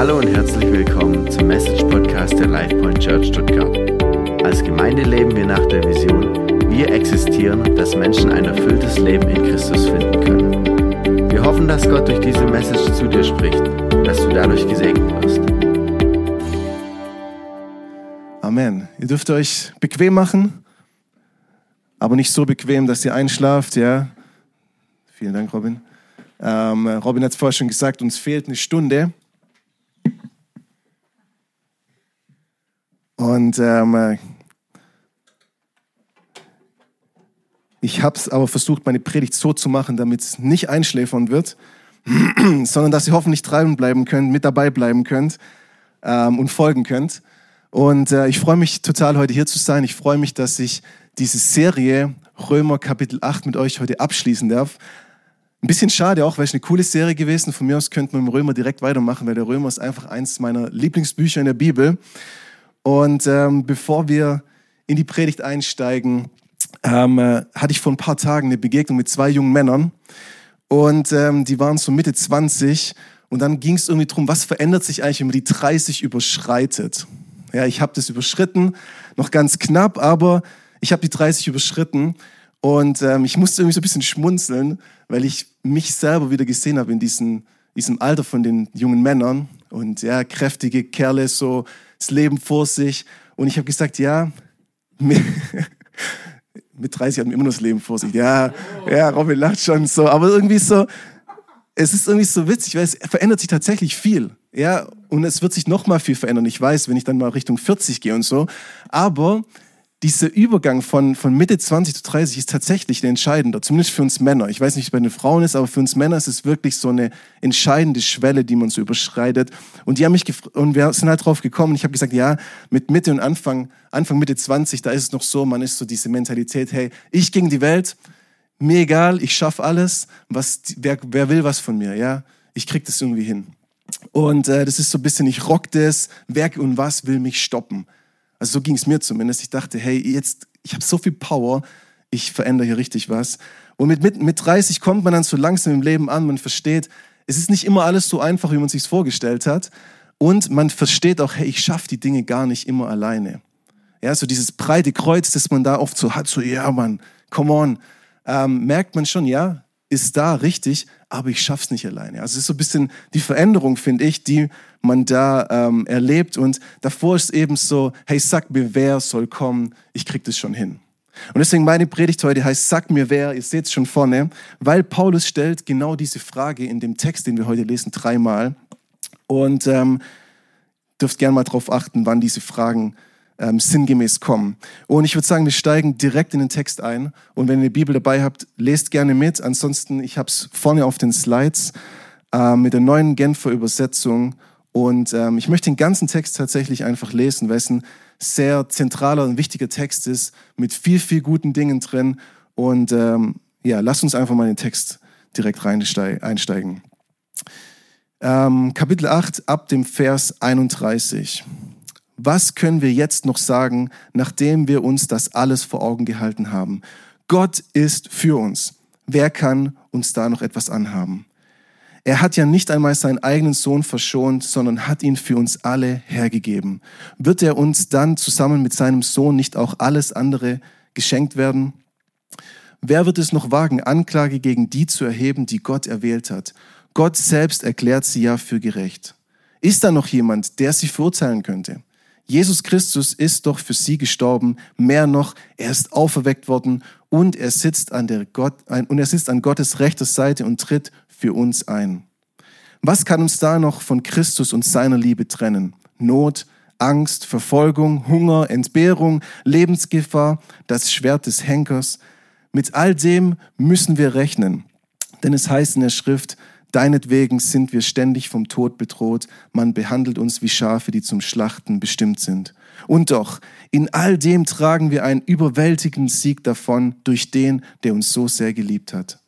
Hallo und herzlich willkommen zum Message Podcast der LifePoint Church Stuttgart. Als Gemeinde leben wir nach der Vision, wir existieren, dass Menschen ein erfülltes Leben in Christus finden können. Wir hoffen, dass Gott durch diese Message zu dir spricht dass du dadurch gesegnet wirst. Amen. Ihr dürft euch bequem machen, aber nicht so bequem, dass ihr einschlaft, ja. Vielen Dank, Robin. Ähm, Robin hat es vorher schon gesagt, uns fehlt eine Stunde. Und ähm, ich habe es aber versucht, meine Predigt so zu machen, damit es nicht einschläfern wird, sondern dass ihr hoffentlich treiben bleiben könnt, mit dabei bleiben könnt ähm, und folgen könnt. Und äh, ich freue mich total, heute hier zu sein. Ich freue mich, dass ich diese Serie Römer Kapitel 8 mit euch heute abschließen darf. Ein bisschen schade auch, weil es eine coole Serie gewesen. Von mir aus könnte man im Römer direkt weitermachen, weil der Römer ist einfach eins meiner Lieblingsbücher in der Bibel. Und ähm, bevor wir in die Predigt einsteigen, ähm, äh, hatte ich vor ein paar Tagen eine Begegnung mit zwei jungen Männern. Und ähm, die waren so Mitte 20. Und dann ging es irgendwie darum, was verändert sich eigentlich, wenn man die 30 überschreitet. Ja, ich habe das überschritten, noch ganz knapp, aber ich habe die 30 überschritten. Und ähm, ich musste irgendwie so ein bisschen schmunzeln, weil ich mich selber wieder gesehen habe in diesem, diesem Alter von den jungen Männern. Und ja, kräftige Kerle, so das Leben vor sich. Und ich habe gesagt, ja, mit, mit 30 hatten wir immer noch das Leben vor sich. Ja, ja, Robin lacht schon so. Aber irgendwie so, es ist irgendwie so witzig, weil es verändert sich tatsächlich viel. Ja, und es wird sich noch mal viel verändern. Ich weiß, wenn ich dann mal Richtung 40 gehe und so. Aber dieser Übergang von, von Mitte 20 zu 30 ist tatsächlich ein entscheidender, zumindest für uns Männer. Ich weiß nicht, wie es bei den Frauen ist, aber für uns Männer ist es wirklich so eine entscheidende Schwelle, die man so überschreitet. Und die haben mich und wir sind halt drauf gekommen. Ich habe gesagt, ja, mit Mitte und Anfang, Anfang Mitte 20, da ist es noch so, man ist so diese Mentalität, hey, ich gegen die Welt, mir egal, ich schaffe alles, was, wer, wer will was von mir, ja, ich krieg das irgendwie hin. Und äh, das ist so ein bisschen, ich rock das, wer und was will mich stoppen. Also so ging es mir zumindest. Ich dachte, hey, jetzt, ich habe so viel Power, ich verändere hier richtig was. Und mit, mit, mit 30 kommt man dann so langsam im Leben an, man versteht, es ist nicht immer alles so einfach, wie man sich vorgestellt hat. Und man versteht auch, hey, ich schaffe die Dinge gar nicht immer alleine. Ja, so dieses breite Kreuz, das man da oft so hat, so, ja, Mann, come on, ähm, merkt man schon, ja, ist da richtig, aber ich schaff's nicht alleine. Also es ist so ein bisschen die Veränderung, finde ich, die man da ähm, erlebt. Und davor ist eben so, hey, sag mir, wer soll kommen, ich krieg das schon hin. Und deswegen meine Predigt heute heißt, sag mir wer, ihr seht es schon vorne, weil Paulus stellt genau diese Frage in dem Text, den wir heute lesen, dreimal. Und ähm, dürft gerne mal darauf achten, wann diese Fragen ähm, sinngemäß kommen. Und ich würde sagen, wir steigen direkt in den Text ein. Und wenn ihr eine Bibel dabei habt, lest gerne mit. Ansonsten, ich habe es vorne auf den Slides äh, mit der neuen Genfer Übersetzung. Und ähm, ich möchte den ganzen Text tatsächlich einfach lesen, weil es ein sehr zentraler und wichtiger Text ist, mit viel, viel guten Dingen drin. Und ähm, ja, lasst uns einfach mal in den Text direkt einsteigen. Ähm, Kapitel 8 ab dem Vers 31. Was können wir jetzt noch sagen, nachdem wir uns das alles vor Augen gehalten haben? Gott ist für uns. Wer kann uns da noch etwas anhaben? Er hat ja nicht einmal seinen eigenen Sohn verschont, sondern hat ihn für uns alle hergegeben. Wird er uns dann zusammen mit seinem Sohn nicht auch alles andere geschenkt werden? Wer wird es noch wagen, Anklage gegen die zu erheben, die Gott erwählt hat? Gott selbst erklärt sie ja für gerecht. Ist da noch jemand, der sie verurteilen könnte? Jesus Christus ist doch für sie gestorben. Mehr noch, er ist auferweckt worden und er sitzt an der Gott, und er sitzt an Gottes rechter Seite und tritt für uns ein. Was kann uns da noch von Christus und seiner Liebe trennen? Not, Angst, Verfolgung, Hunger, Entbehrung, Lebensgefahr, das Schwert des Henkers. Mit all dem müssen wir rechnen. Denn es heißt in der Schrift, Deinetwegen sind wir ständig vom Tod bedroht. Man behandelt uns wie Schafe, die zum Schlachten bestimmt sind. Und doch, in all dem tragen wir einen überwältigenden Sieg davon durch den, der uns so sehr geliebt hat.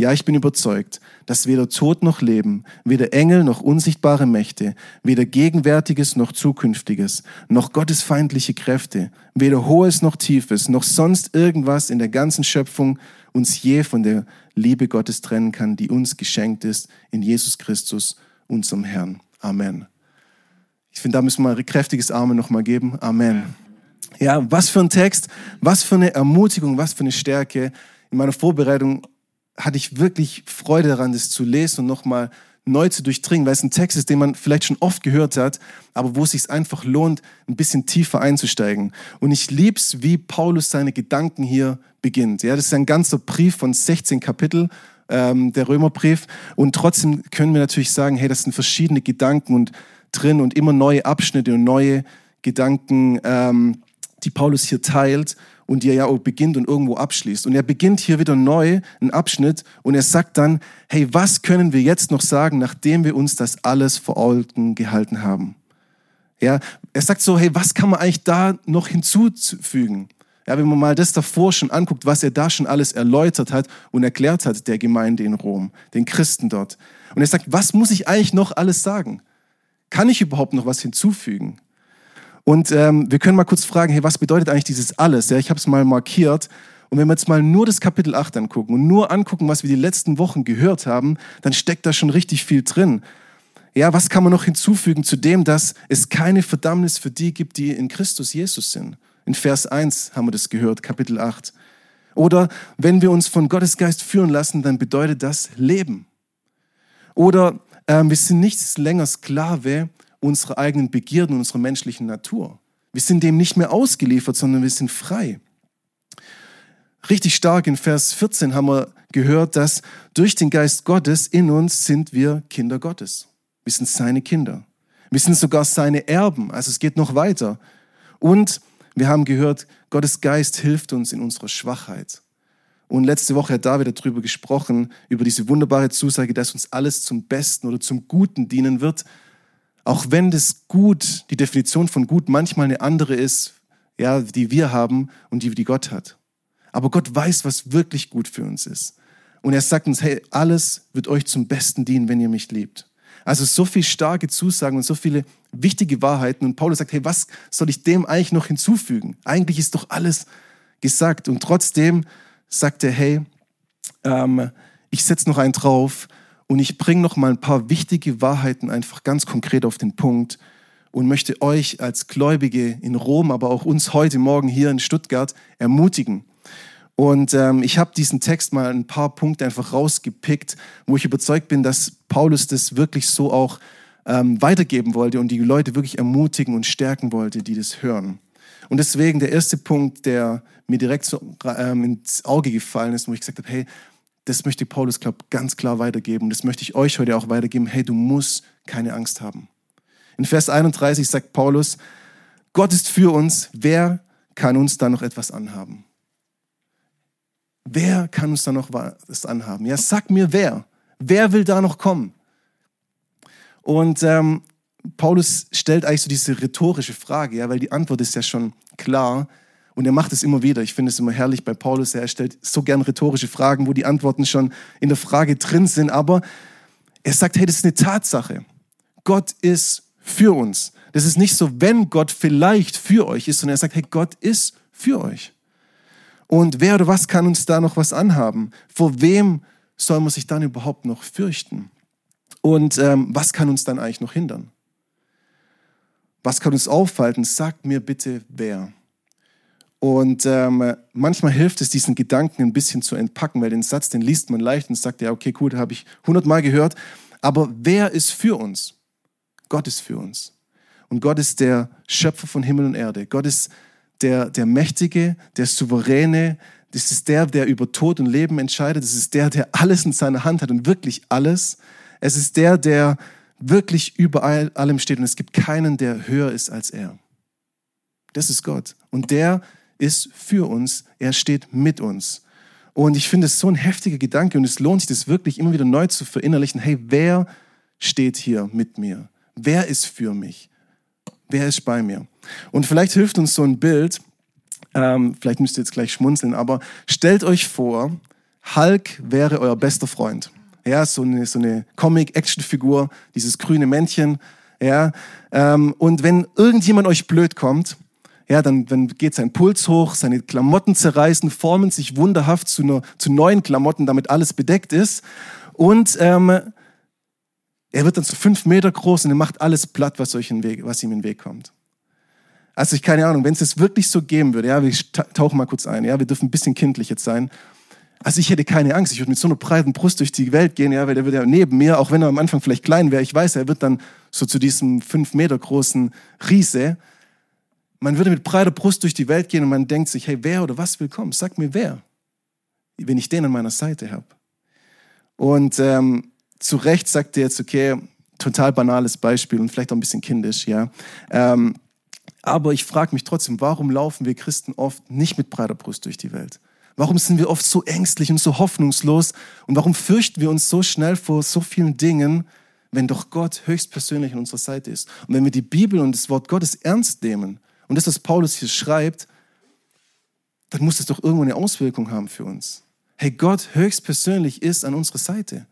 Ja, ich bin überzeugt, dass weder Tod noch Leben, weder Engel noch unsichtbare Mächte, weder Gegenwärtiges noch Zukünftiges, noch gottesfeindliche Kräfte, weder Hohes noch Tiefes, noch sonst irgendwas in der ganzen Schöpfung uns je von der Liebe Gottes trennen kann, die uns geschenkt ist in Jesus Christus, unserem Herrn. Amen. Ich finde, da müssen wir ein kräftiges Arme nochmal geben. Amen. Ja, was für ein Text, was für eine Ermutigung, was für eine Stärke. In meiner Vorbereitung hatte ich wirklich Freude daran, das zu lesen und nochmal neu zu durchdringen, weil es ein Text ist, den man vielleicht schon oft gehört hat, aber wo es sich einfach lohnt, ein bisschen tiefer einzusteigen. Und ich lieb's, wie Paulus seine Gedanken hier beginnt. Ja, das ist ein ganzer Brief von 16 Kapitel, ähm, der Römerbrief. Und trotzdem können wir natürlich sagen, hey, das sind verschiedene Gedanken und drin und immer neue Abschnitte und neue Gedanken, ähm, die Paulus hier teilt und die er ja auch beginnt und irgendwo abschließt. Und er beginnt hier wieder neu, einen Abschnitt, und er sagt dann, hey, was können wir jetzt noch sagen, nachdem wir uns das alles vor Augen gehalten haben? Ja, er sagt so, hey, was kann man eigentlich da noch hinzufügen? Ja, wenn man mal das davor schon anguckt, was er da schon alles erläutert hat und erklärt hat der Gemeinde in Rom, den Christen dort. Und er sagt, was muss ich eigentlich noch alles sagen? Kann ich überhaupt noch was hinzufügen? Und ähm, wir können mal kurz fragen, hey, was bedeutet eigentlich dieses alles? Ja, ich habe es mal markiert. Und wenn wir jetzt mal nur das Kapitel 8 angucken und nur angucken, was wir die letzten Wochen gehört haben, dann steckt da schon richtig viel drin. Ja, was kann man noch hinzufügen zu dem, dass es keine Verdammnis für die gibt, die in Christus Jesus sind? In Vers 1 haben wir das gehört, Kapitel 8. Oder wenn wir uns von Gottes Geist führen lassen, dann bedeutet das Leben. Oder äh, wir sind nicht länger Sklave unserer eigenen Begierden unserer menschlichen Natur. Wir sind dem nicht mehr ausgeliefert, sondern wir sind frei. Richtig stark in Vers 14 haben wir gehört, dass durch den Geist Gottes in uns sind wir Kinder Gottes. Wir sind seine Kinder. Wir sind sogar seine Erben. Also es geht noch weiter. Und wir haben gehört, Gottes Geist hilft uns in unserer Schwachheit. Und letzte Woche hat David darüber gesprochen, über diese wunderbare Zusage, dass uns alles zum Besten oder zum Guten dienen wird, auch wenn das Gut, die Definition von Gut manchmal eine andere ist, ja, die wir haben und die, die Gott hat. Aber Gott weiß, was wirklich gut für uns ist. Und er sagt uns, hey, alles wird euch zum Besten dienen, wenn ihr mich liebt. Also so viele starke Zusagen und so viele wichtige Wahrheiten. Und Paulus sagt, hey, was soll ich dem eigentlich noch hinzufügen? Eigentlich ist doch alles gesagt. Und trotzdem sagt er, hey, ähm, ich setze noch einen drauf, und ich bringe noch mal ein paar wichtige Wahrheiten einfach ganz konkret auf den Punkt und möchte euch als Gläubige in Rom, aber auch uns heute Morgen hier in Stuttgart ermutigen. Und ähm, ich habe diesen Text mal ein paar Punkte einfach rausgepickt, wo ich überzeugt bin, dass Paulus das wirklich so auch ähm, weitergeben wollte und die Leute wirklich ermutigen und stärken wollte, die das hören. Und deswegen der erste Punkt, der mir direkt so, ähm, ins Auge gefallen ist, wo ich gesagt habe, hey, das möchte Paulus, glaube ganz klar weitergeben. Das möchte ich euch heute auch weitergeben. Hey, du musst keine Angst haben. In Vers 31 sagt Paulus, Gott ist für uns, wer kann uns da noch etwas anhaben? Wer kann uns da noch was anhaben? Ja, sag mir wer. Wer will da noch kommen? Und ähm, Paulus stellt eigentlich so diese rhetorische Frage, ja, weil die Antwort ist ja schon klar. Und er macht es immer wieder. Ich finde es immer herrlich bei Paulus. Er stellt so gern rhetorische Fragen, wo die Antworten schon in der Frage drin sind. Aber er sagt, hey, das ist eine Tatsache. Gott ist für uns. Das ist nicht so, wenn Gott vielleicht für euch ist, sondern er sagt, hey, Gott ist für euch. Und wer oder was kann uns da noch was anhaben? Vor wem soll man sich dann überhaupt noch fürchten? Und ähm, was kann uns dann eigentlich noch hindern? Was kann uns aufhalten? Sagt mir bitte, wer. Und ähm, manchmal hilft es, diesen Gedanken ein bisschen zu entpacken, weil den Satz, den liest man leicht und sagt, ja, okay, gut, habe ich hundertmal gehört. Aber wer ist für uns? Gott ist für uns. Und Gott ist der Schöpfer von Himmel und Erde. Gott ist der, der Mächtige, der Souveräne. Das ist der, der über Tod und Leben entscheidet. Das ist der, der alles in seiner Hand hat und wirklich alles. Es ist der, der wirklich über allem steht und es gibt keinen, der höher ist als er. Das ist Gott. Und der ist für uns, er steht mit uns. Und ich finde es so ein heftiger Gedanke und es lohnt sich, das wirklich immer wieder neu zu verinnerlichen. Hey, wer steht hier mit mir? Wer ist für mich? Wer ist bei mir? Und vielleicht hilft uns so ein Bild, ähm, vielleicht müsst ihr jetzt gleich schmunzeln, aber stellt euch vor, Hulk wäre euer bester Freund. Ja, so eine, so eine Comic-Action-Figur, dieses grüne Männchen. Ja, ähm, und wenn irgendjemand euch blöd kommt, ja, dann, dann geht sein Puls hoch, seine Klamotten zerreißen, formen sich wunderhaft zu, ne, zu neuen Klamotten, damit alles bedeckt ist. Und ähm, Er wird dann so fünf Meter groß und er macht alles platt, was, euch in Weg, was ihm in den Weg kommt. Also ich keine Ahnung, wenn es es wirklich so geben würde, ja, wir tauchen mal kurz ein, ja, wir dürfen ein bisschen kindlich jetzt sein. Also ich hätte keine Angst, ich würde mit so einer breiten Brust durch die Welt gehen, ja, weil der wird ja neben mir, auch wenn er am Anfang vielleicht klein wäre, ich weiß, er wird dann so zu diesem fünf Meter großen Riese. Man würde mit breiter Brust durch die Welt gehen und man denkt sich, hey, wer oder was will kommen? Sag mir wer, wenn ich den an meiner Seite habe. Und ähm, zu Recht sagt er jetzt, okay, total banales Beispiel und vielleicht auch ein bisschen kindisch, ja. Ähm, aber ich frage mich trotzdem, warum laufen wir Christen oft nicht mit breiter Brust durch die Welt? Warum sind wir oft so ängstlich und so hoffnungslos? Und warum fürchten wir uns so schnell vor so vielen Dingen, wenn doch Gott höchstpersönlich an unserer Seite ist? Und wenn wir die Bibel und das Wort Gottes ernst nehmen und das, was Paulus hier schreibt, dann muss das doch irgendwo eine Auswirkung haben für uns. Hey, Gott höchstpersönlich ist an unserer Seite.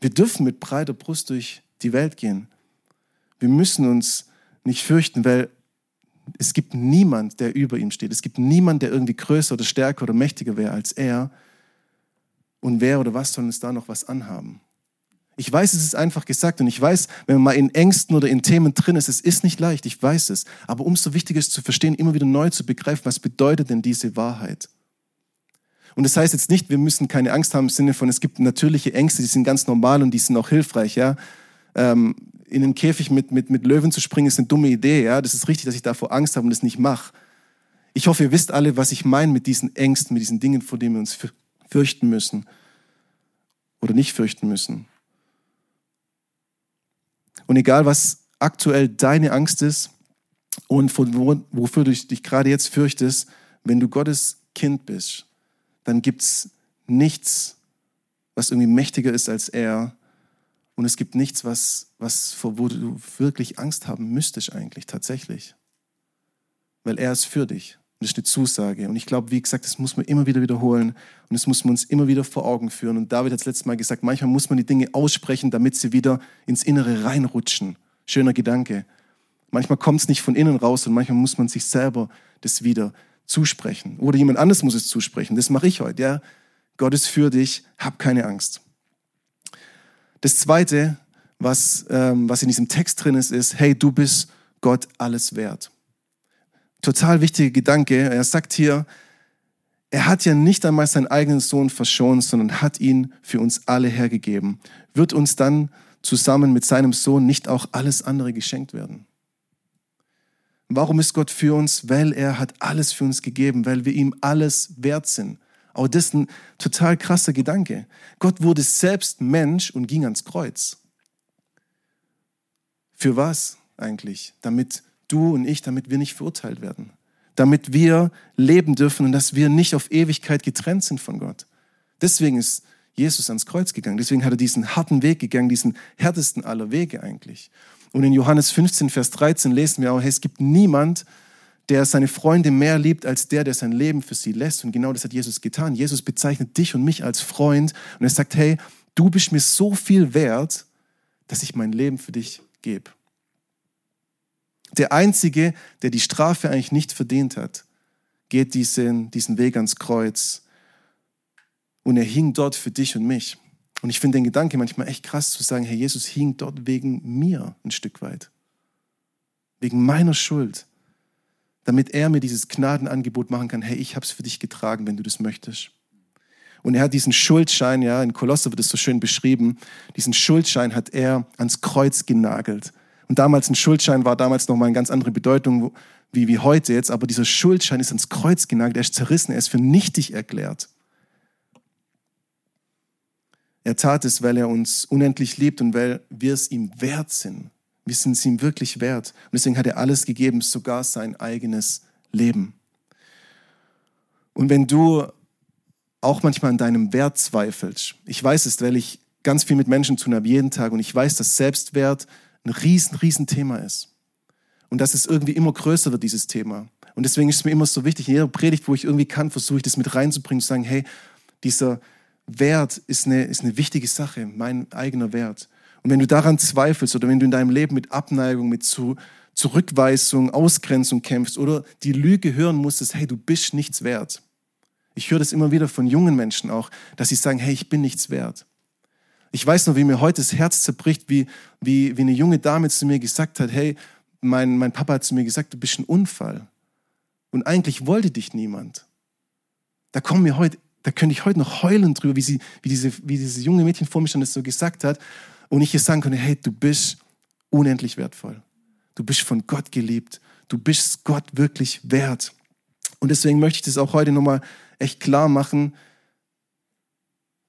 Wir dürfen mit breiter Brust durch die Welt gehen. Wir müssen uns nicht fürchten, weil es gibt niemand, der über ihm steht. Es gibt niemand, der irgendwie größer oder stärker oder mächtiger wäre als er. Und wer oder was soll uns da noch was anhaben? Ich weiß, es ist einfach gesagt und ich weiß, wenn man mal in Ängsten oder in Themen drin ist, es ist nicht leicht, ich weiß es. Aber umso wichtiger ist zu verstehen, immer wieder neu zu begreifen, was bedeutet denn diese Wahrheit? Und das heißt jetzt nicht, wir müssen keine Angst haben im Sinne von, es gibt natürliche Ängste, die sind ganz normal und die sind auch hilfreich. Ja? Ähm, in den Käfig mit, mit, mit Löwen zu springen, ist eine dumme Idee. Ja? Das ist richtig, dass ich davor Angst habe und das nicht mache. Ich hoffe, ihr wisst alle, was ich meine mit diesen Ängsten, mit diesen Dingen, vor denen wir uns fürchten müssen oder nicht fürchten müssen. Und egal, was aktuell deine Angst ist und wofür du dich gerade jetzt fürchtest, wenn du Gottes Kind bist, dann gibt es nichts, was irgendwie mächtiger ist als er. Und es gibt nichts, was, was, wo du wirklich Angst haben müsstest eigentlich tatsächlich. Weil er ist für dich. Und das ist eine Zusage. Und ich glaube, wie gesagt, das muss man immer wieder wiederholen. Und das muss man uns immer wieder vor Augen führen. Und David hat es letztes Mal gesagt, manchmal muss man die Dinge aussprechen, damit sie wieder ins Innere reinrutschen. Schöner Gedanke. Manchmal kommt es nicht von innen raus und manchmal muss man sich selber das wieder zusprechen. Oder jemand anderes muss es zusprechen. Das mache ich heute. Ja? Gott ist für dich, hab keine Angst. Das Zweite, was, ähm, was in diesem Text drin ist, ist, hey, du bist Gott alles wert. Total wichtiger Gedanke. Er sagt hier, er hat ja nicht einmal seinen eigenen Sohn verschont, sondern hat ihn für uns alle hergegeben. Wird uns dann zusammen mit seinem Sohn nicht auch alles andere geschenkt werden? Warum ist Gott für uns? Weil er hat alles für uns gegeben, weil wir ihm alles wert sind. Auch das ist ein total krasser Gedanke. Gott wurde selbst Mensch und ging ans Kreuz. Für was eigentlich? Damit du und ich, damit wir nicht verurteilt werden. Damit wir leben dürfen und dass wir nicht auf Ewigkeit getrennt sind von Gott. Deswegen ist Jesus ans Kreuz gegangen. Deswegen hat er diesen harten Weg gegangen, diesen härtesten aller Wege eigentlich. Und in Johannes 15, Vers 13 lesen wir auch, hey, es gibt niemand, der seine Freunde mehr liebt als der, der sein Leben für sie lässt. Und genau das hat Jesus getan. Jesus bezeichnet dich und mich als Freund und er sagt, hey, du bist mir so viel wert, dass ich mein Leben für dich gebe. Der Einzige, der die Strafe eigentlich nicht verdient hat, geht diesen, diesen Weg ans Kreuz. Und er hing dort für dich und mich. Und ich finde den Gedanke manchmal echt krass zu sagen, Herr Jesus hing dort wegen mir ein Stück weit. Wegen meiner Schuld. Damit er mir dieses Gnadenangebot machen kann, hey, ich habe es für dich getragen, wenn du das möchtest. Und er hat diesen Schuldschein, ja, in Kolosser wird es so schön beschrieben, diesen Schuldschein hat er ans Kreuz genagelt. Und damals ein Schuldschein war damals nochmal eine ganz andere Bedeutung wie, wie heute jetzt, aber dieser Schuldschein ist ans Kreuz genagelt, er ist zerrissen, er ist für nichtig erklärt. Er tat es, weil er uns unendlich liebt und weil wir es ihm wert sind. Wir sind es ihm wirklich wert. Und deswegen hat er alles gegeben, sogar sein eigenes Leben. Und wenn du auch manchmal an deinem Wert zweifelst, ich weiß es, weil ich ganz viel mit Menschen tun habe, jeden Tag, und ich weiß, dass Selbstwert ein riesen, riesen Thema ist. Und dass es irgendwie immer größer wird, dieses Thema. Und deswegen ist es mir immer so wichtig, in jeder Predigt, wo ich irgendwie kann, versuche ich das mit reinzubringen, zu sagen, hey, dieser, Wert ist eine, ist eine wichtige Sache, mein eigener Wert. Und wenn du daran zweifelst oder wenn du in deinem Leben mit Abneigung, mit zu, Zurückweisung, Ausgrenzung kämpfst oder die Lüge hören musstest, hey, du bist nichts wert. Ich höre das immer wieder von jungen Menschen auch, dass sie sagen, hey, ich bin nichts wert. Ich weiß noch, wie mir heute das Herz zerbricht, wie, wie, wie eine junge Dame zu mir gesagt hat, hey, mein, mein Papa hat zu mir gesagt, du bist ein Unfall. Und eigentlich wollte dich niemand. Da kommen mir heute, da könnte ich heute noch heulen drüber, wie, sie, wie, diese, wie diese junge Mädchen vor mir stand, das so gesagt hat. Und ich ihr sagen konnte, hey, du bist unendlich wertvoll. Du bist von Gott geliebt. Du bist Gott wirklich wert. Und deswegen möchte ich das auch heute nochmal echt klar machen.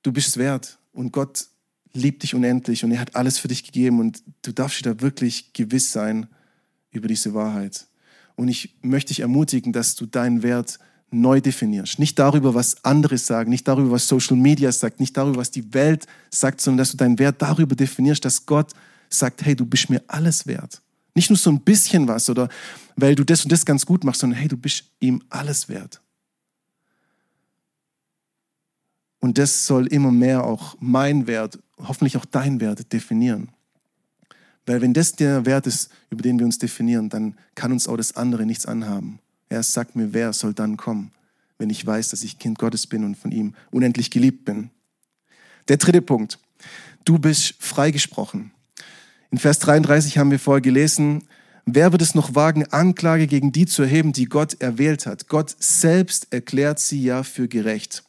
Du bist wert und Gott liebt dich unendlich und er hat alles für dich gegeben und du darfst dir da wirklich gewiss sein über diese Wahrheit. Und ich möchte dich ermutigen, dass du deinen Wert neu definierst. Nicht darüber, was andere sagen, nicht darüber, was Social Media sagt, nicht darüber, was die Welt sagt, sondern dass du deinen Wert darüber definierst, dass Gott sagt, hey, du bist mir alles wert. Nicht nur so ein bisschen was oder weil du das und das ganz gut machst, sondern hey, du bist ihm alles wert. Und das soll immer mehr auch mein Wert, hoffentlich auch dein Wert definieren. Weil wenn das der Wert ist, über den wir uns definieren, dann kann uns auch das andere nichts anhaben. Er sagt mir, wer soll dann kommen, wenn ich weiß, dass ich Kind Gottes bin und von ihm unendlich geliebt bin. Der dritte Punkt. Du bist freigesprochen. In Vers 33 haben wir vorher gelesen, wer wird es noch wagen, Anklage gegen die zu erheben, die Gott erwählt hat? Gott selbst erklärt sie ja für gerecht.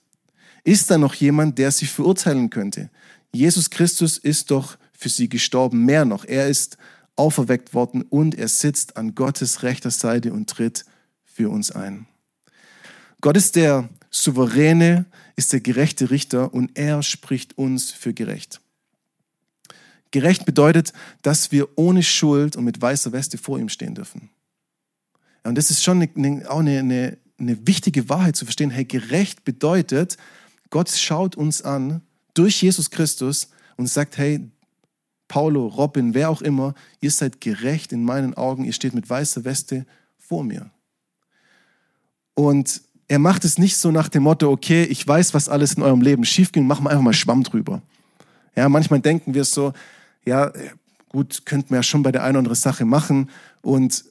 Ist da noch jemand, der sie verurteilen könnte? Jesus Christus ist doch für sie gestorben, mehr noch. Er ist auferweckt worden und er sitzt an Gottes rechter Seite und tritt für uns ein. Gott ist der souveräne, ist der gerechte Richter und er spricht uns für gerecht. Gerecht bedeutet, dass wir ohne Schuld und mit weißer Weste vor ihm stehen dürfen. Und das ist schon eine, auch eine, eine, eine wichtige Wahrheit zu verstehen. Hey, gerecht bedeutet, Gott schaut uns an durch Jesus Christus und sagt, hey, Paulo, Robin, wer auch immer, ihr seid gerecht in meinen Augen, ihr steht mit weißer Weste vor mir. Und er macht es nicht so nach dem Motto, okay, ich weiß, was alles in eurem Leben schiefging, machen wir einfach mal Schwamm drüber. Ja, manchmal denken wir so, ja, gut, könnten wir ja schon bei der einen oder anderen Sache machen und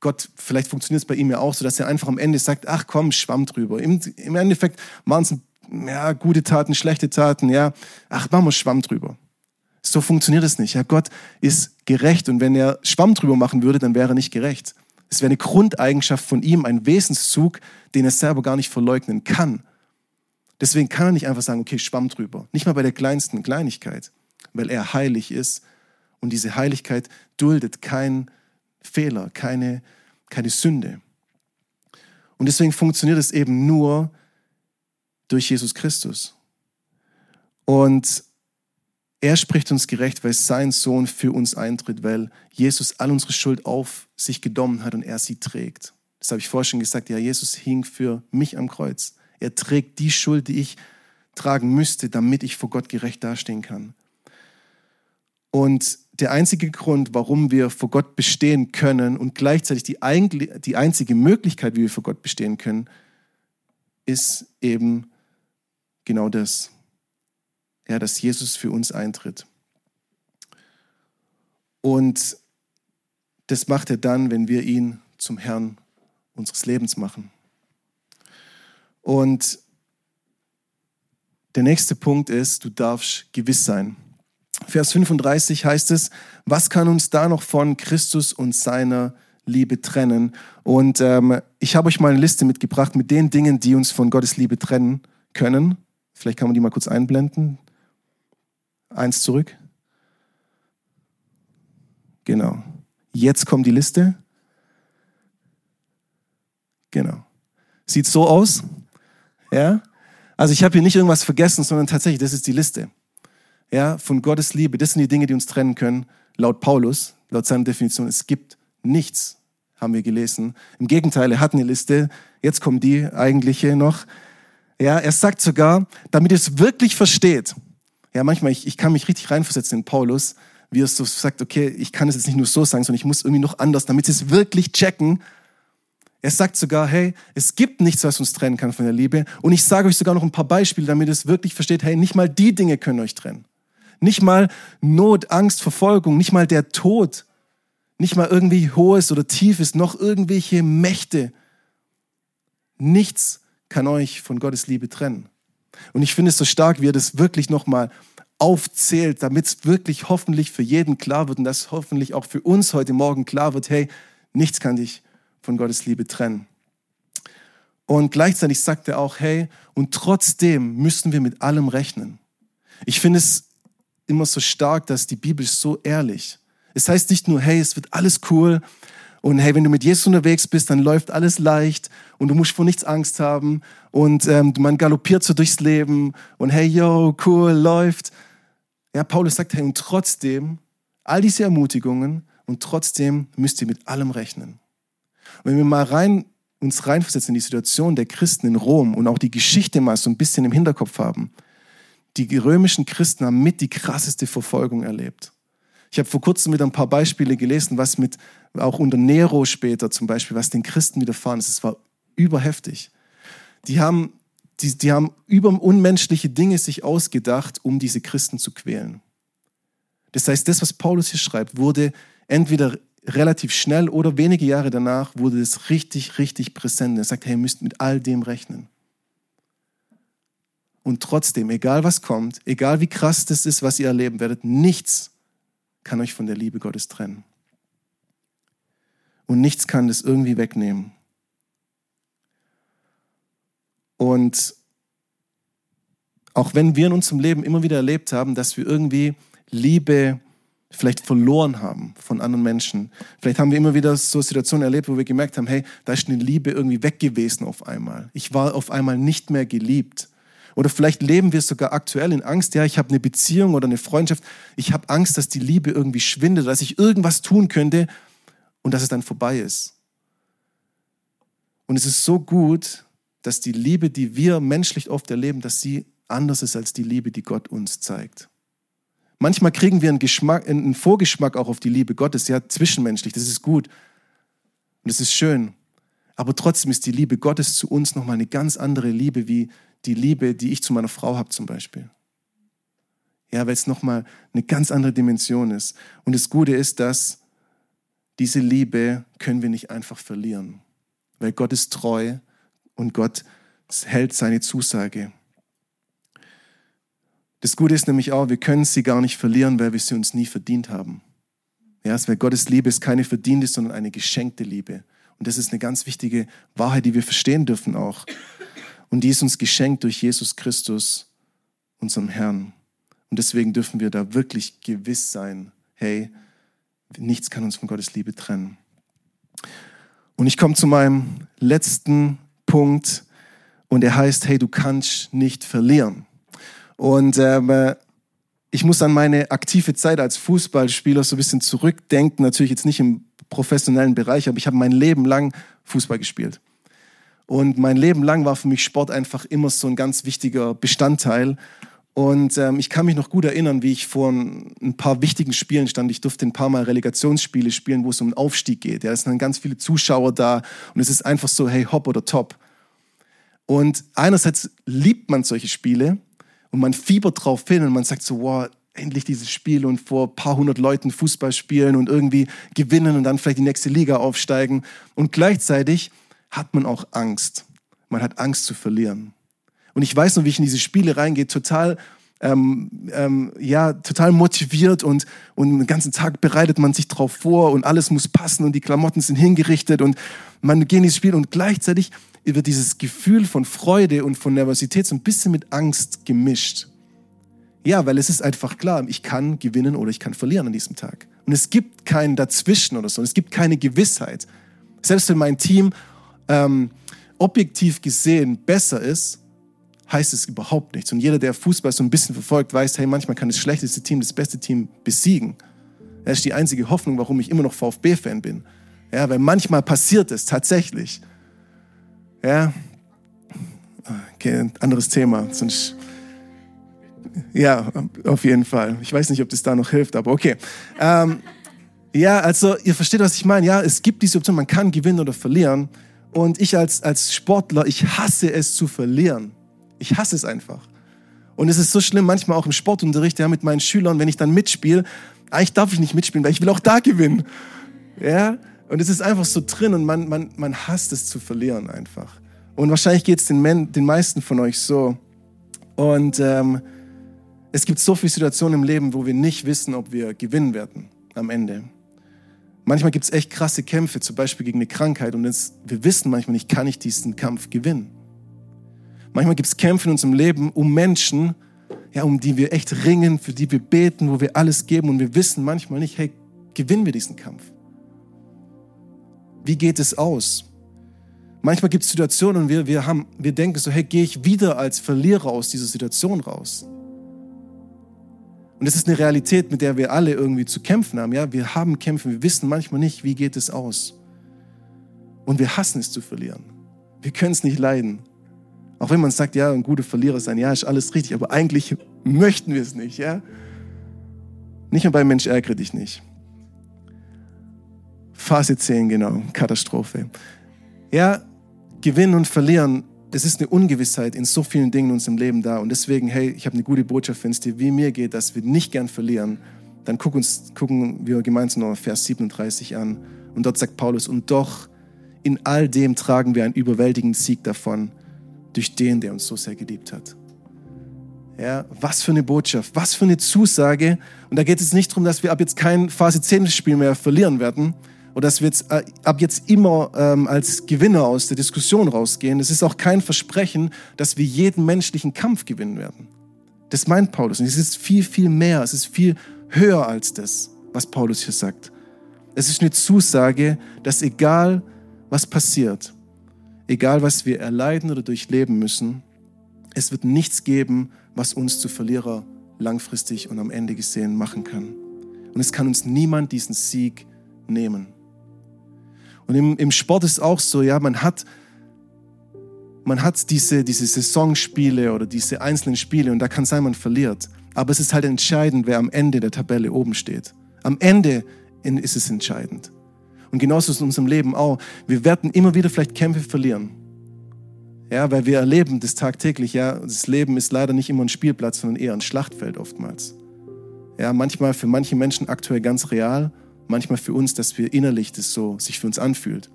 Gott, vielleicht funktioniert es bei ihm ja auch so, dass er einfach am Ende sagt, ach komm, Schwamm drüber. Im, im Endeffekt waren es ja, gute Taten, schlechte Taten, ja, ach, machen wir Schwamm drüber. So funktioniert es nicht. Ja, Gott ist gerecht und wenn er Schwamm drüber machen würde, dann wäre er nicht gerecht. Es wäre eine Grundeigenschaft von ihm, ein Wesenszug, den er selber gar nicht verleugnen kann. Deswegen kann er nicht einfach sagen, okay, Schwamm drüber. Nicht mal bei der kleinsten Kleinigkeit, weil er heilig ist und diese Heiligkeit duldet keinen Fehler, keine, keine Sünde. Und deswegen funktioniert es eben nur, durch Jesus Christus. Und er spricht uns gerecht, weil sein Sohn für uns eintritt, weil Jesus all unsere Schuld auf sich genommen hat und er sie trägt. Das habe ich vorher schon gesagt. Ja, Jesus hing für mich am Kreuz. Er trägt die Schuld, die ich tragen müsste, damit ich vor Gott gerecht dastehen kann. Und der einzige Grund, warum wir vor Gott bestehen können und gleichzeitig die, die einzige Möglichkeit, wie wir vor Gott bestehen können, ist eben genau das. Ja, dass Jesus für uns eintritt. Und das macht er dann, wenn wir ihn zum Herrn unseres Lebens machen. Und der nächste Punkt ist, du darfst gewiss sein. Vers 35 heißt es, was kann uns da noch von Christus und seiner Liebe trennen? Und ähm, ich habe euch mal eine Liste mitgebracht mit den Dingen, die uns von Gottes Liebe trennen können. Vielleicht kann man die mal kurz einblenden. Eins zurück. Genau. Jetzt kommt die Liste. Genau. Sieht so aus. Ja. Also ich habe hier nicht irgendwas vergessen, sondern tatsächlich, das ist die Liste. Ja, von Gottes Liebe. Das sind die Dinge, die uns trennen können. Laut Paulus, laut seiner Definition, es gibt nichts, haben wir gelesen. Im Gegenteil, er hat eine Liste. Jetzt kommt die eigentliche noch. Ja, er sagt sogar, damit ihr es wirklich versteht. Ja, manchmal, ich, ich kann mich richtig reinversetzen in Paulus, wie er so sagt, okay, ich kann es jetzt nicht nur so sagen, sondern ich muss irgendwie noch anders, damit sie es wirklich checken. Er sagt sogar, hey, es gibt nichts, was uns trennen kann von der Liebe. Und ich sage euch sogar noch ein paar Beispiele, damit ihr es wirklich versteht, hey, nicht mal die Dinge können euch trennen. Nicht mal Not, Angst, Verfolgung, nicht mal der Tod, nicht mal irgendwie hohes oder tiefes, noch irgendwelche Mächte. Nichts kann euch von Gottes Liebe trennen. Und ich finde es so stark, wie er das wirklich nochmal aufzählt, damit es wirklich hoffentlich für jeden klar wird und dass hoffentlich auch für uns heute Morgen klar wird, hey, nichts kann dich von Gottes Liebe trennen. Und gleichzeitig sagt er auch, hey, und trotzdem müssen wir mit allem rechnen. Ich finde es immer so stark, dass die Bibel so ehrlich. Es heißt nicht nur, hey, es wird alles cool und hey, wenn du mit Jesus unterwegs bist, dann läuft alles leicht und du musst vor nichts Angst haben und ähm, man galoppiert so durchs Leben und hey, yo, cool, läuft. Ja, Paulus sagt, hey, und trotzdem, all diese Ermutigungen und trotzdem müsst ihr mit allem rechnen. Und wenn wir mal rein uns reinversetzen in die Situation der Christen in Rom und auch die Geschichte mal so ein bisschen im Hinterkopf haben, die römischen Christen haben mit die krasseste Verfolgung erlebt. Ich habe vor kurzem wieder ein paar Beispiele gelesen, was mit, auch unter Nero später zum Beispiel, was den Christen widerfahren ist. Es war überheftig. Die haben, die, die haben über unmenschliche Dinge sich ausgedacht, um diese Christen zu quälen. Das heißt, das, was Paulus hier schreibt, wurde entweder relativ schnell oder wenige Jahre danach wurde es richtig, richtig präsent. Er sagt, hey, ihr müsst mit all dem rechnen. Und trotzdem, egal was kommt, egal wie krass das ist, was ihr erleben werdet, nichts kann euch von der Liebe Gottes trennen. Und nichts kann das irgendwie wegnehmen. Und auch wenn wir in unserem Leben immer wieder erlebt haben, dass wir irgendwie Liebe vielleicht verloren haben von anderen Menschen. Vielleicht haben wir immer wieder so Situationen erlebt, wo wir gemerkt haben, hey, da ist eine Liebe irgendwie weg gewesen auf einmal. Ich war auf einmal nicht mehr geliebt. Oder vielleicht leben wir sogar aktuell in Angst, ja, ich habe eine Beziehung oder eine Freundschaft, ich habe Angst, dass die Liebe irgendwie schwindet, dass ich irgendwas tun könnte und dass es dann vorbei ist. Und es ist so gut, dass die Liebe, die wir menschlich oft erleben, dass sie anders ist als die Liebe, die Gott uns zeigt. Manchmal kriegen wir einen, Geschmack, einen Vorgeschmack auch auf die Liebe Gottes, ja, zwischenmenschlich, das ist gut und das ist schön. Aber trotzdem ist die Liebe Gottes zu uns nochmal eine ganz andere Liebe, wie die Liebe, die ich zu meiner Frau habe zum Beispiel. Ja, weil es nochmal eine ganz andere Dimension ist. Und das Gute ist, dass diese Liebe können wir nicht einfach verlieren, weil Gott ist treu und Gott hält seine Zusage. Das Gute ist nämlich auch, wir können sie gar nicht verlieren, weil wir sie uns nie verdient haben. Ja, weil Gottes Liebe ist keine verdiente, sondern eine geschenkte Liebe. Und das ist eine ganz wichtige Wahrheit, die wir verstehen dürfen auch. Und die ist uns geschenkt durch Jesus Christus, unserem Herrn. Und deswegen dürfen wir da wirklich gewiss sein, hey, nichts kann uns von Gottes Liebe trennen. Und ich komme zu meinem letzten Punkt und er heißt, hey, du kannst nicht verlieren. Und ähm, ich muss an meine aktive Zeit als Fußballspieler so ein bisschen zurückdenken, natürlich jetzt nicht im professionellen Bereich, aber ich habe mein Leben lang Fußball gespielt. Und mein Leben lang war für mich Sport einfach immer so ein ganz wichtiger Bestandteil. Und ähm, ich kann mich noch gut erinnern, wie ich vor ein paar wichtigen Spielen stand. Ich durfte ein paar Mal Relegationsspiele spielen, wo es um den Aufstieg geht. Ja, es sind dann ganz viele Zuschauer da und es ist einfach so, hey, hopp oder top. Und einerseits liebt man solche Spiele und man fiebert drauf hin und man sagt so, wow, endlich dieses Spiel und vor ein paar hundert Leuten Fußball spielen und irgendwie gewinnen und dann vielleicht die nächste Liga aufsteigen. Und gleichzeitig hat man auch Angst. Man hat Angst zu verlieren. Und ich weiß noch, wie ich in diese Spiele reingehe, total, ähm, ähm, ja, total motiviert und, und den ganzen Tag bereitet man sich drauf vor und alles muss passen und die Klamotten sind hingerichtet und man geht in dieses Spiel und gleichzeitig wird dieses Gefühl von Freude und von Nervosität so ein bisschen mit Angst gemischt. Ja, weil es ist einfach klar, ich kann gewinnen oder ich kann verlieren an diesem Tag. Und es gibt kein Dazwischen oder so, es gibt keine Gewissheit. Selbst wenn mein Team ähm, objektiv gesehen besser ist, heißt es überhaupt nichts. Und jeder, der Fußball so ein bisschen verfolgt, weiß, hey, manchmal kann das schlechteste Team das beste Team besiegen. Das ist die einzige Hoffnung, warum ich immer noch VfB-Fan bin. Ja, weil manchmal passiert es tatsächlich. Ja, okay, anderes Thema. Sonst ja, auf jeden Fall. Ich weiß nicht, ob das da noch hilft, aber okay. Ähm, ja, also ihr versteht, was ich meine. Ja, es gibt diese Option, man kann gewinnen oder verlieren. Und ich als, als Sportler, ich hasse es zu verlieren. Ich hasse es einfach. Und es ist so schlimm, manchmal auch im Sportunterricht, ja, mit meinen Schülern, wenn ich dann mitspiele, eigentlich darf ich nicht mitspielen, weil ich will auch da gewinnen. Ja, und es ist einfach so drin und man, man, man hasst es zu verlieren einfach. Und wahrscheinlich geht es den, den meisten von euch so. Und ähm, Es gibt so viele Situationen im Leben, wo wir nicht wissen, ob wir gewinnen werden am Ende. Manchmal gibt es echt krasse Kämpfe, zum Beispiel gegen eine Krankheit, und es, wir wissen manchmal nicht, kann ich diesen Kampf gewinnen. Manchmal gibt es Kämpfe in unserem Leben um Menschen, ja, um die wir echt ringen, für die wir beten, wo wir alles geben, und wir wissen manchmal nicht, hey, gewinnen wir diesen Kampf? Wie geht es aus? Manchmal gibt es Situationen und wir, wir, haben, wir denken so, hey, gehe ich wieder als Verlierer aus dieser Situation raus? Und das ist eine Realität, mit der wir alle irgendwie zu kämpfen haben. Ja, wir haben Kämpfe, wir wissen manchmal nicht, wie geht es aus. Und wir hassen es zu verlieren. Wir können es nicht leiden. Auch wenn man sagt, ja, ein guter Verlierer sein, ja, ist alles richtig, aber eigentlich möchten wir es nicht, ja. Nicht nur beim Mensch ärgere dich nicht. Phase 10, genau, Katastrophe. Ja, gewinnen und verlieren es ist eine Ungewissheit in so vielen Dingen in unserem Leben da. Und deswegen, hey, ich habe eine gute Botschaft, wenn es dir wie mir geht, dass wir nicht gern verlieren, dann guck uns, gucken wir gemeinsam noch Vers 37 an. Und dort sagt Paulus, und doch in all dem tragen wir einen überwältigenden Sieg davon, durch den, der uns so sehr geliebt hat. Ja, was für eine Botschaft, was für eine Zusage. Und da geht es nicht darum, dass wir ab jetzt kein Phase 10 Spiel mehr verlieren werden, oder dass wir jetzt, äh, ab jetzt immer ähm, als Gewinner aus der Diskussion rausgehen. Es ist auch kein Versprechen, dass wir jeden menschlichen Kampf gewinnen werden. Das meint Paulus. Und es ist viel, viel mehr. Es ist viel höher als das, was Paulus hier sagt. Es ist eine Zusage, dass egal was passiert, egal was wir erleiden oder durchleben müssen, es wird nichts geben, was uns zu Verlierer langfristig und am Ende gesehen machen kann. Und es kann uns niemand diesen Sieg nehmen. Und im, im Sport ist auch so, ja, man hat, man hat diese, diese Saisonspiele oder diese einzelnen Spiele und da kann sein, man verliert. Aber es ist halt entscheidend, wer am Ende der Tabelle oben steht. Am Ende ist es entscheidend. Und genauso ist es in unserem Leben auch. Wir werden immer wieder vielleicht Kämpfe verlieren. Ja, weil wir erleben das tagtäglich, ja, das Leben ist leider nicht immer ein Spielplatz, sondern eher ein Schlachtfeld oftmals. Ja, manchmal für manche Menschen aktuell ganz real, manchmal für uns, dass wir innerlich das so sich für uns anfühlt.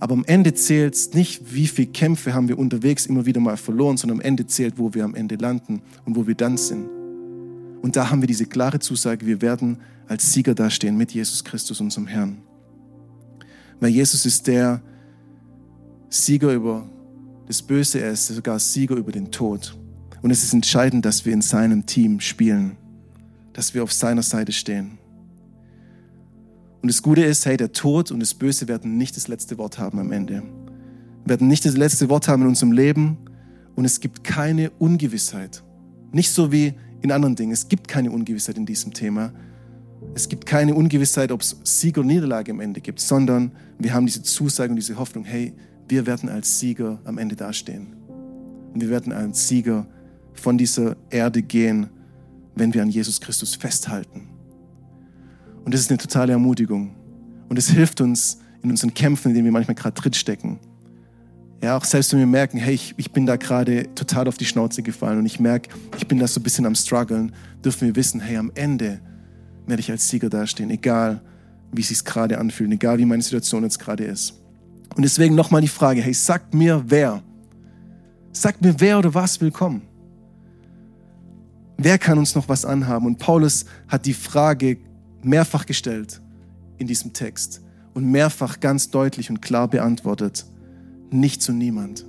Aber am Ende zählt es nicht, wie viele Kämpfe haben wir unterwegs immer wieder mal verloren, sondern am Ende zählt, wo wir am Ende landen und wo wir dann sind. Und da haben wir diese klare Zusage, wir werden als Sieger dastehen mit Jesus Christus, unserem Herrn. Weil Jesus ist der Sieger über das Böse, er ist sogar Sieger über den Tod. Und es ist entscheidend, dass wir in seinem Team spielen, dass wir auf seiner Seite stehen. Und das Gute ist, hey, der Tod und das Böse werden nicht das letzte Wort haben am Ende. Wir werden nicht das letzte Wort haben in unserem Leben und es gibt keine Ungewissheit. Nicht so wie in anderen Dingen. Es gibt keine Ungewissheit in diesem Thema. Es gibt keine Ungewissheit, ob es Sieg oder Niederlage am Ende gibt, sondern wir haben diese Zusage und diese Hoffnung, hey, wir werden als Sieger am Ende dastehen. Und wir werden als Sieger von dieser Erde gehen, wenn wir an Jesus Christus festhalten. Und das ist eine totale Ermutigung. Und es hilft uns in unseren Kämpfen, in denen wir manchmal gerade drinstecken. Ja, auch selbst wenn wir merken, hey, ich, ich bin da gerade total auf die Schnauze gefallen und ich merke, ich bin da so ein bisschen am struggeln, dürfen wir wissen, hey, am Ende werde ich als Sieger dastehen, egal wie es sich gerade anfühlt, egal wie meine Situation jetzt gerade ist. Und deswegen nochmal die Frage, hey, sagt mir wer? Sagt mir wer oder was willkommen? Wer kann uns noch was anhaben? Und Paulus hat die Frage mehrfach gestellt in diesem Text und mehrfach ganz deutlich und klar beantwortet. Nicht zu niemand.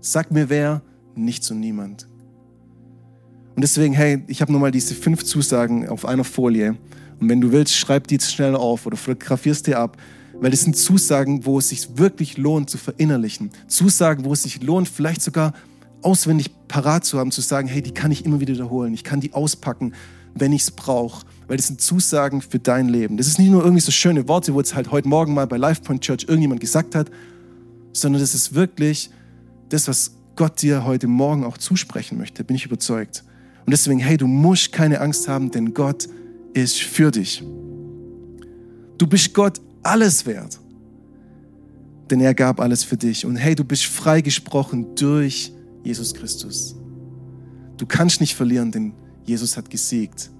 Sag mir wer, nicht zu niemand. Und deswegen, hey, ich habe nochmal diese fünf Zusagen auf einer Folie. Und wenn du willst, schreib die schnell auf oder fotografierst dir ab, weil das sind Zusagen, wo es sich wirklich lohnt zu verinnerlichen. Zusagen, wo es sich lohnt, vielleicht sogar auswendig parat zu haben, zu sagen, hey, die kann ich immer wieder wiederholen. Ich kann die auspacken wenn ich es brauche. Weil das sind Zusagen für dein Leben. Das ist nicht nur irgendwie so schöne Worte, wo es halt heute Morgen mal bei LifePoint Church irgendjemand gesagt hat, sondern das ist wirklich das, was Gott dir heute Morgen auch zusprechen möchte, bin ich überzeugt. Und deswegen, hey, du musst keine Angst haben, denn Gott ist für dich. Du bist Gott alles wert, denn er gab alles für dich. Und hey, du bist freigesprochen durch Jesus Christus. Du kannst nicht verlieren, denn Jesus hat gesiegt.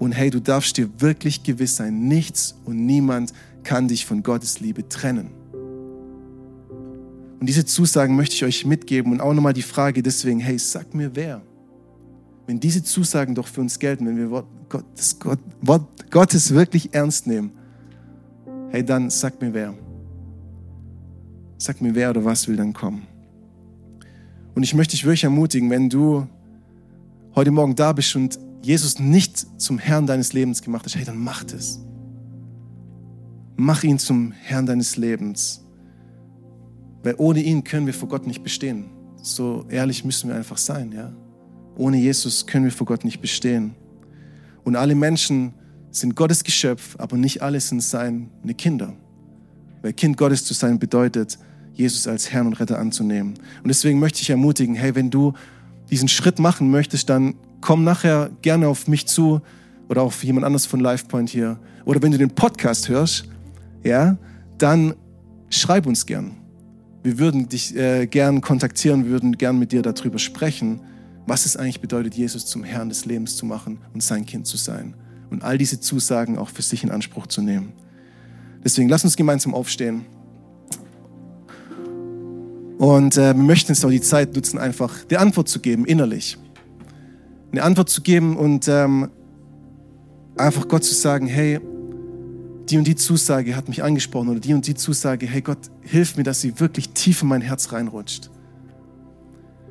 Und hey, du darfst dir wirklich gewiss sein, nichts und niemand kann dich von Gottes Liebe trennen. Und diese Zusagen möchte ich euch mitgeben und auch nochmal die Frage deswegen, hey, sag mir wer. wenn diese Zusagen doch für uns gelten, wenn wir Wort, Gottes, Gott, Wort Gottes wirklich ernst nehmen, hey, dann sag mir wer. Sag mir wer oder was will dann kommen. Und ich möchte dich wirklich ermutigen, wenn du heute Morgen da bist und Jesus nicht zum Herrn deines Lebens gemacht hast, hey, dann mach es. Mach ihn zum Herrn deines Lebens. Weil ohne ihn können wir vor Gott nicht bestehen. So ehrlich müssen wir einfach sein, ja. Ohne Jesus können wir vor Gott nicht bestehen. Und alle Menschen sind Gottes Geschöpf, aber nicht alle sind seine Kinder. Weil Kind Gottes zu sein bedeutet, Jesus als Herrn und Retter anzunehmen. Und deswegen möchte ich ermutigen, hey, wenn du diesen Schritt machen möchtest, dann komm nachher gerne auf mich zu oder auf jemand anders von LifePoint hier. Oder wenn du den Podcast hörst, ja, dann schreib uns gern. Wir würden dich äh, gern kontaktieren, wir würden gern mit dir darüber sprechen, was es eigentlich bedeutet, Jesus zum Herrn des Lebens zu machen und sein Kind zu sein. Und all diese Zusagen auch für sich in Anspruch zu nehmen. Deswegen lass uns gemeinsam aufstehen. Und äh, wir möchten jetzt auch die Zeit nutzen, einfach die Antwort zu geben, innerlich. Eine Antwort zu geben und ähm, einfach Gott zu sagen, hey, die und die Zusage hat mich angesprochen oder die und die Zusage, hey Gott, hilf mir, dass sie wirklich tief in mein Herz reinrutscht.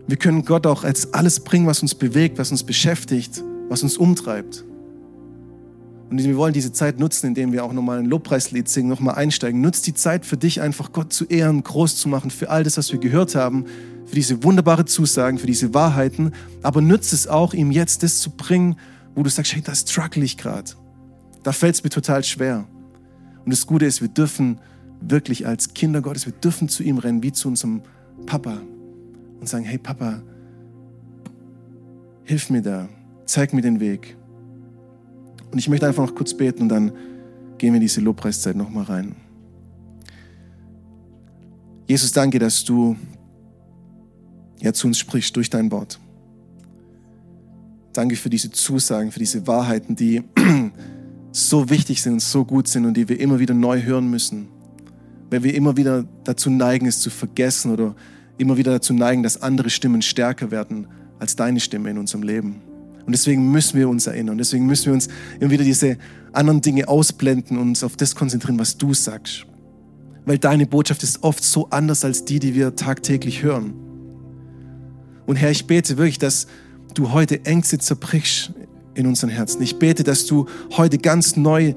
Wir können Gott auch als alles bringen, was uns bewegt, was uns beschäftigt, was uns umtreibt. Und wir wollen diese Zeit nutzen, indem wir auch nochmal ein Lobpreislied singen, nochmal einsteigen. Nutzt die Zeit für dich einfach, Gott zu ehren, groß zu machen, für all das, was wir gehört haben, für diese wunderbare Zusagen, für diese Wahrheiten. Aber nützt es auch, ihm jetzt das zu bringen, wo du sagst, hey, da struggle ich gerade. Da fällt es mir total schwer. Und das Gute ist, wir dürfen wirklich als Kinder Gottes, wir dürfen zu ihm rennen, wie zu unserem Papa und sagen, hey Papa, hilf mir da, zeig mir den Weg. Und ich möchte einfach noch kurz beten und dann gehen wir in diese Lobpreiszeit nochmal rein. Jesus, danke, dass du ja, zu uns sprichst durch dein Wort. Danke für diese Zusagen, für diese Wahrheiten, die so wichtig sind, so gut sind und die wir immer wieder neu hören müssen. Weil wir immer wieder dazu neigen, es zu vergessen oder immer wieder dazu neigen, dass andere Stimmen stärker werden als deine Stimme in unserem Leben. Und deswegen müssen wir uns erinnern. Deswegen müssen wir uns immer wieder diese anderen Dinge ausblenden und uns auf das konzentrieren, was du sagst. Weil deine Botschaft ist oft so anders als die, die wir tagtäglich hören. Und Herr, ich bete wirklich, dass du heute Ängste zerbrichst in unseren Herzen. Ich bete, dass du heute ganz neu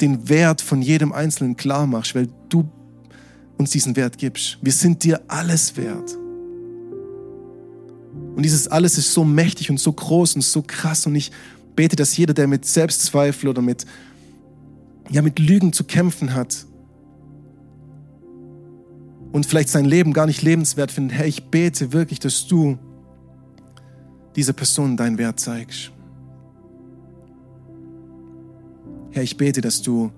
den Wert von jedem Einzelnen klar machst, weil du uns diesen Wert gibst. Wir sind dir alles wert. Und dieses alles ist so mächtig und so groß und so krass. Und ich bete, dass jeder, der mit Selbstzweifel oder mit, ja, mit Lügen zu kämpfen hat und vielleicht sein Leben gar nicht lebenswert findet, Herr, ich bete wirklich, dass du dieser Person deinen Wert zeigst. Herr, ich bete, dass du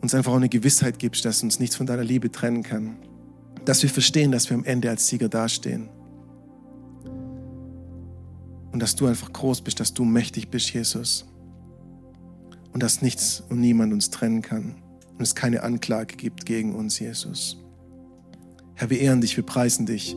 uns einfach auch eine Gewissheit gibst, dass uns nichts von deiner Liebe trennen kann. Dass wir verstehen, dass wir am Ende als Sieger dastehen. Und dass du einfach groß bist, dass du mächtig bist, Jesus. Und dass nichts und niemand uns trennen kann. Und es keine Anklage gibt gegen uns, Jesus. Herr, wir ehren dich, wir preisen dich